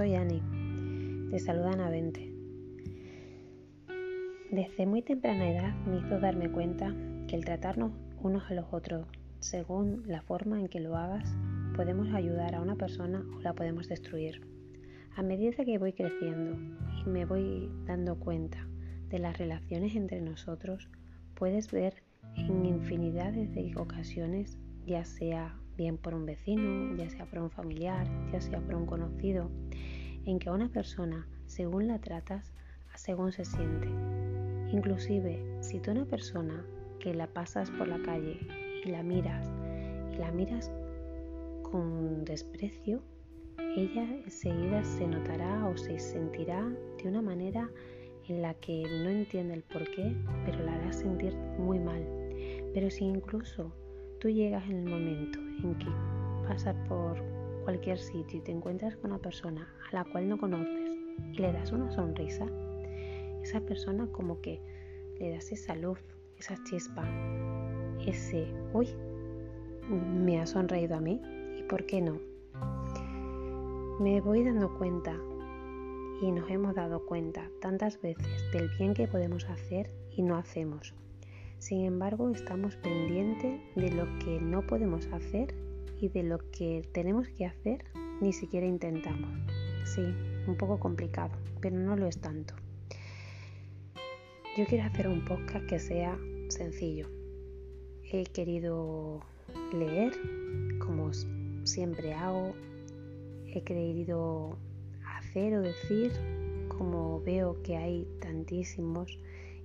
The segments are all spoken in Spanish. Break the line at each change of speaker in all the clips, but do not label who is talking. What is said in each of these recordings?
soy Ani. Te saluda Ana 20. Desde muy temprana edad me hizo darme cuenta que el tratarnos unos a los otros según la forma en que lo hagas, podemos ayudar a una persona o la podemos destruir. A medida que voy creciendo y me voy dando cuenta de las relaciones entre nosotros, puedes ver en infinidades de ocasiones, ya sea bien por un vecino, ya sea por un familiar, ya sea por un conocido, en que a una persona, según la tratas, según se siente. Inclusive, si tú una persona que la pasas por la calle y la miras, y la miras con desprecio, ella enseguida se notará o se sentirá de una manera en la que no entiende el por qué, pero la hará sentir muy mal. Pero si incluso tú llegas en el momento en que pasas por cualquier sitio y te encuentras con una persona a la cual no conoces y le das una sonrisa, esa persona como que le das esa luz, esa chispa, ese, uy, me ha sonreído a mí y por qué no. Me voy dando cuenta y nos hemos dado cuenta tantas veces del bien que podemos hacer y no hacemos. Sin embargo, estamos pendientes de lo que no podemos hacer y de lo que tenemos que hacer ni siquiera intentamos. Sí, un poco complicado, pero no lo es tanto. Yo quiero hacer un podcast que sea sencillo. He querido leer, como siempre hago. He querido hacer o decir, como veo que hay tantísimos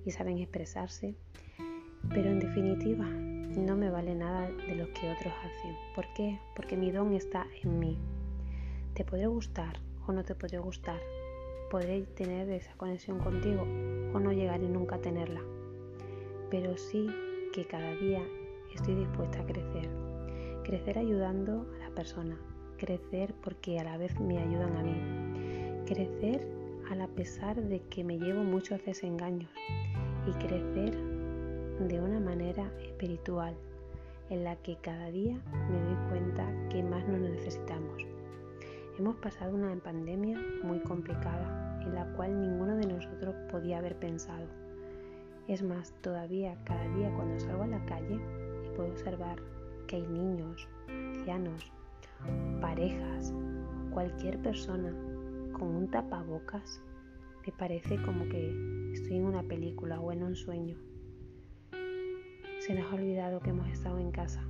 y saben expresarse. Pero en definitiva, no me vale nada de lo que otros hacen. ¿Por qué? Porque mi don está en mí. Te podré gustar o no te podré gustar, podré tener esa conexión contigo o no llegaré nunca a tenerla. Pero sí que cada día estoy dispuesta a crecer. Crecer ayudando a la persona. Crecer porque a la vez me ayudan a mí. Crecer a pesar de que me llevo muchos desengaños. Y crecer de una manera espiritual en la que cada día me doy cuenta que más nos necesitamos. Hemos pasado una pandemia muy complicada en la cual ninguno de nosotros podía haber pensado. Es más, todavía cada día cuando salgo a la calle y puedo observar que hay niños, ancianos, parejas, cualquier persona con un tapabocas, me parece como que estoy en una película o en un sueño. Se nos ha olvidado que hemos estado en casa.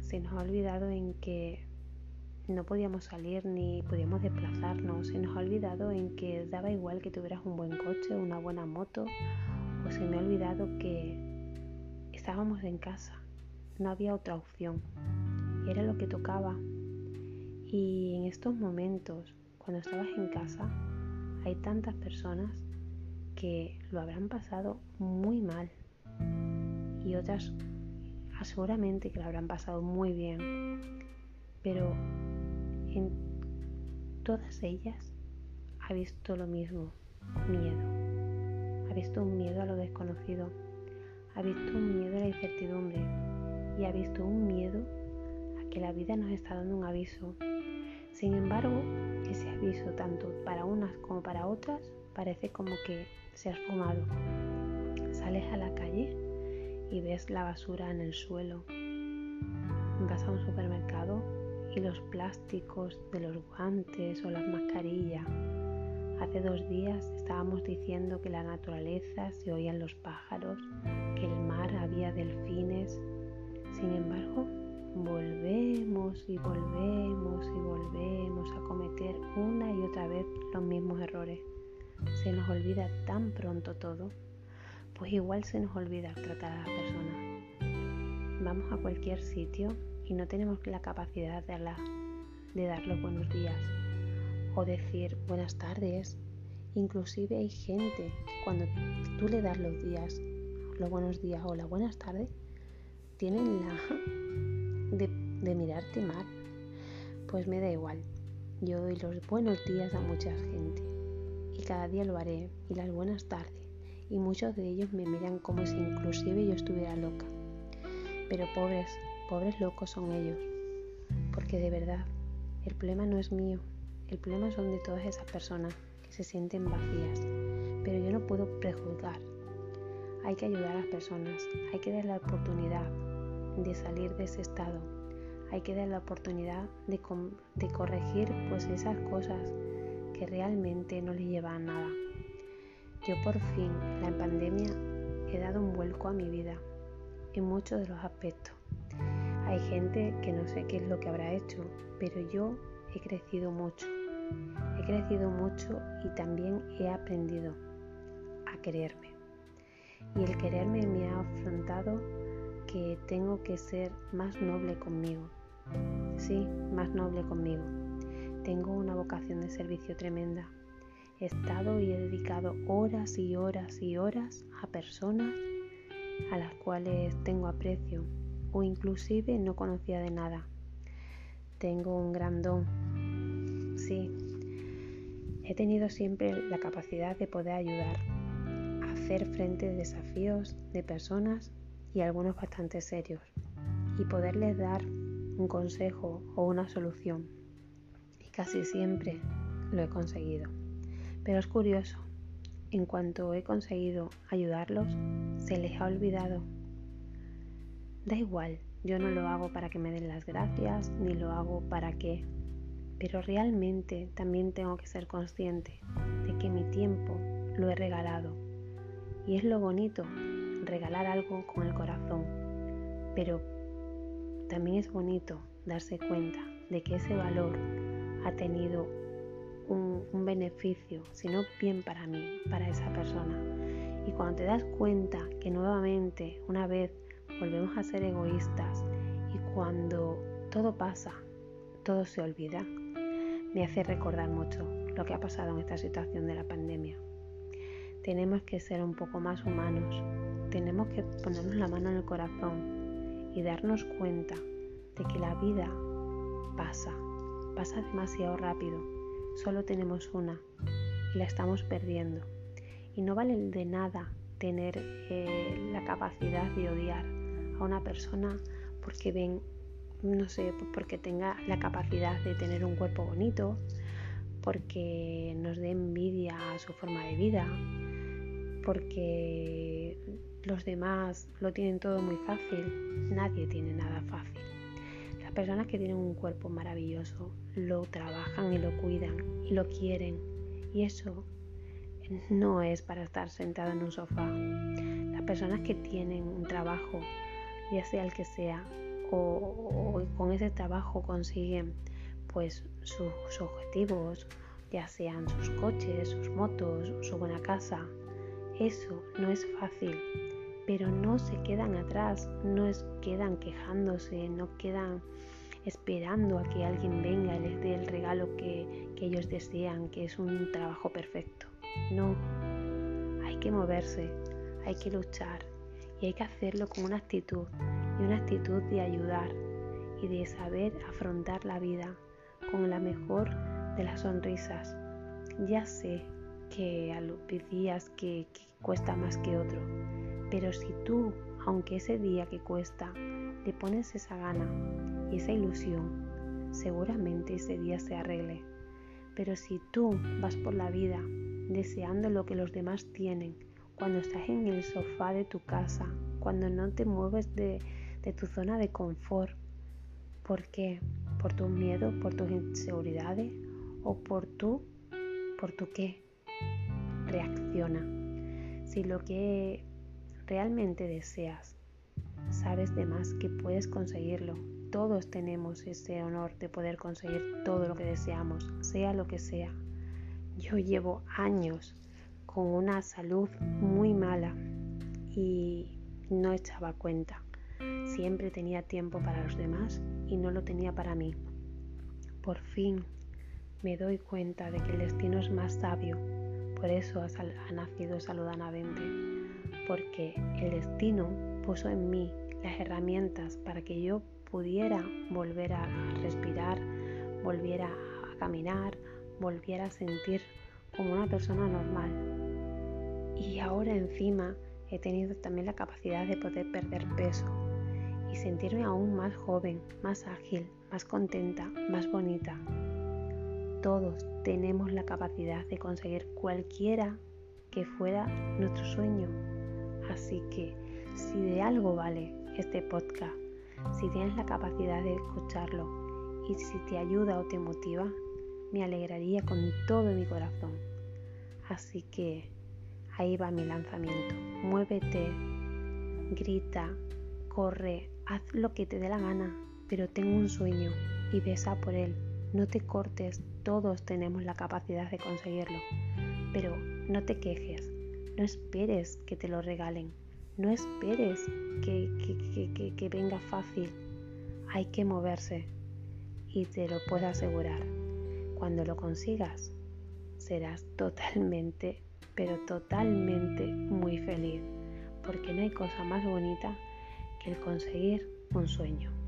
Se nos ha olvidado en que no podíamos salir ni podíamos desplazarnos. Se nos ha olvidado en que daba igual que tuvieras un buen coche, una buena moto, o se me ha olvidado que estábamos en casa. No había otra opción. Era lo que tocaba. Y en estos momentos, cuando estabas en casa, hay tantas personas que lo habrán pasado muy mal. Y otras seguramente que lo habrán pasado muy bien. Pero en todas ellas ha visto lo mismo, miedo. Ha visto un miedo a lo desconocido, ha visto un miedo a la incertidumbre y ha visto un miedo a que la vida nos está dando un aviso. Sin embargo, ese aviso, tanto para unas como para otras, parece como que se ha esfumado. Sales a la calle y ves la basura en el suelo. Vas a un supermercado y los plásticos de los guantes o las mascarillas. Hace dos días estábamos diciendo que la naturaleza se oían los pájaros, que el mar había delfines. Sin embargo, volvemos y volvemos y volvemos a cometer una y otra vez los mismos errores. Se nos olvida tan pronto todo, pues igual se nos olvida tratar a las personas. Vamos a cualquier sitio y no tenemos la capacidad de, dar los buenos días o decir buenas tardes. Inclusive hay gente que cuando tú le das los días, los buenos días o las buenas tardes, tienen la de, de mirarte mal. Pues me da igual. Yo doy los buenos días a mucha gente y cada día lo haré y las buenas tardes y muchos de ellos me miran como si inclusive yo estuviera loca. Pero pobres, pobres locos son ellos, porque de verdad el problema no es mío, el problema son de todas esas personas que se sienten vacías, pero yo no puedo prejuzgar. Hay que ayudar a las personas, hay que dar la oportunidad de salir de ese estado, hay que dar la oportunidad de, corregir pues esas cosas que realmente no les llevan a nada. Yo por fin, la pandemia, he dado un vuelco a mi vida en muchos de los aspectos. Hay gente que no sé qué es lo que habrá hecho, pero yo he crecido mucho. He crecido mucho y también he aprendido a quererme. Y el quererme me ha afrontado que tengo que ser más noble conmigo. Sí, más noble conmigo. Tengo una vocación de servicio tremenda. He estado y he dedicado horas y horas y horas a personas a las cuales tengo aprecio o inclusive no conocía de nada. Tengo un gran don. Sí, he tenido siempre la capacidad de poder ayudar hacer frente a desafíos de personas y algunos bastante serios y poderles dar un consejo o una solución. Y casi siempre lo he conseguido. Pero es curioso, en cuanto he conseguido ayudarlos, se les ha olvidado. Da igual, yo no lo hago para que me den las gracias, ni lo hago para que... Pero realmente también tengo que ser consciente de que mi tiempo lo he regalado. Y es lo bonito, regalar algo con el corazón. Pero también es bonito darse cuenta de que ese valor ha tenido un, beneficio, sino bien para mí, para esa persona. Y cuando te das cuenta que nuevamente, una vez, volvemos a ser egoístas y cuando todo pasa, todo se olvida, me hace recordar mucho lo que ha pasado en esta situación de la pandemia. Tenemos que ser un poco más humanos, tenemos que ponernos la mano en el corazón y darnos cuenta de que la vida pasa, pasa demasiado rápido Solo tenemos una y la estamos perdiendo. Y no vale de nada tener eh, la capacidad de odiar a una persona porque ven, no sé, porque tenga la capacidad de tener un cuerpo bonito, porque nos dé envidia a su forma de vida, porque los demás lo tienen todo muy fácil. Nadie tiene nada fácil personas que tienen un cuerpo maravilloso lo trabajan y lo cuidan y lo quieren. Y eso no es para estar sentado en un sofá. Las personas que tienen un trabajo, ya sea el que sea, o, con ese trabajo consiguen pues sus objetivos, ya sean sus coches, sus motos, su buena casa. Eso no es fácil, pero no se quedan atrás, no es, quedan quejándose, no quedan esperando a que alguien venga y les dé el regalo que, que ellos desean, que es un trabajo perfecto. No, hay que moverse, hay que luchar y hay que hacerlo con una actitud y una actitud de ayudar y de saber afrontar la vida con la mejor de las sonrisas. Ya sé que hay días que, que cuesta más que otro, pero si tú, aunque ese día que cuesta, le pones esa gana y esa ilusión, seguramente ese día se arregle. Pero si tú vas por la vida deseando lo que los demás tienen, cuando estás en el sofá de tu casa, cuando no te mueves de, tu zona de confort, ¿por qué? ¿Por tus miedos, por tus inseguridades o por tu, por tu qué? Reacciona. Si lo que realmente deseas sabes de más que puedes conseguirlo. Todos tenemos ese honor de poder conseguir todo lo que deseamos, sea lo que sea. Yo llevo años con una salud muy mala y no echaba cuenta. Siempre tenía tiempo para los demás y no lo tenía para mí. Por fin me doy cuenta de que el destino es más sabio. Por eso ha, nacido saludanamente. Porque el destino puso en mí las herramientas para que yo pudiera volver a respirar, volviera a caminar, volviera a sentir como una persona normal. Y ahora encima he tenido también la capacidad de poder perder peso y sentirme aún más joven, más ágil, más contenta, más bonita. todos tenemos la capacidad de conseguir cualquiera que fuera nuestro sueño. Así que si de algo vale este podcast, si tienes la capacidad de escucharlo y si te ayuda o te motiva, me alegraría con todo mi corazón. Así que ahí va mi lanzamiento. Muévete, grita, corre, haz lo que te dé la gana, pero ten un sueño y besa por él. No te cortes, todos tenemos la capacidad de conseguirlo. Pero no te quejes, no esperes que te lo regalen, no esperes que, que, que venga fácil. Hay que moverse y te lo puedo asegurar. Cuando lo consigas, serás totalmente, pero totalmente muy feliz, porque no hay cosa más bonita que el conseguir un sueño.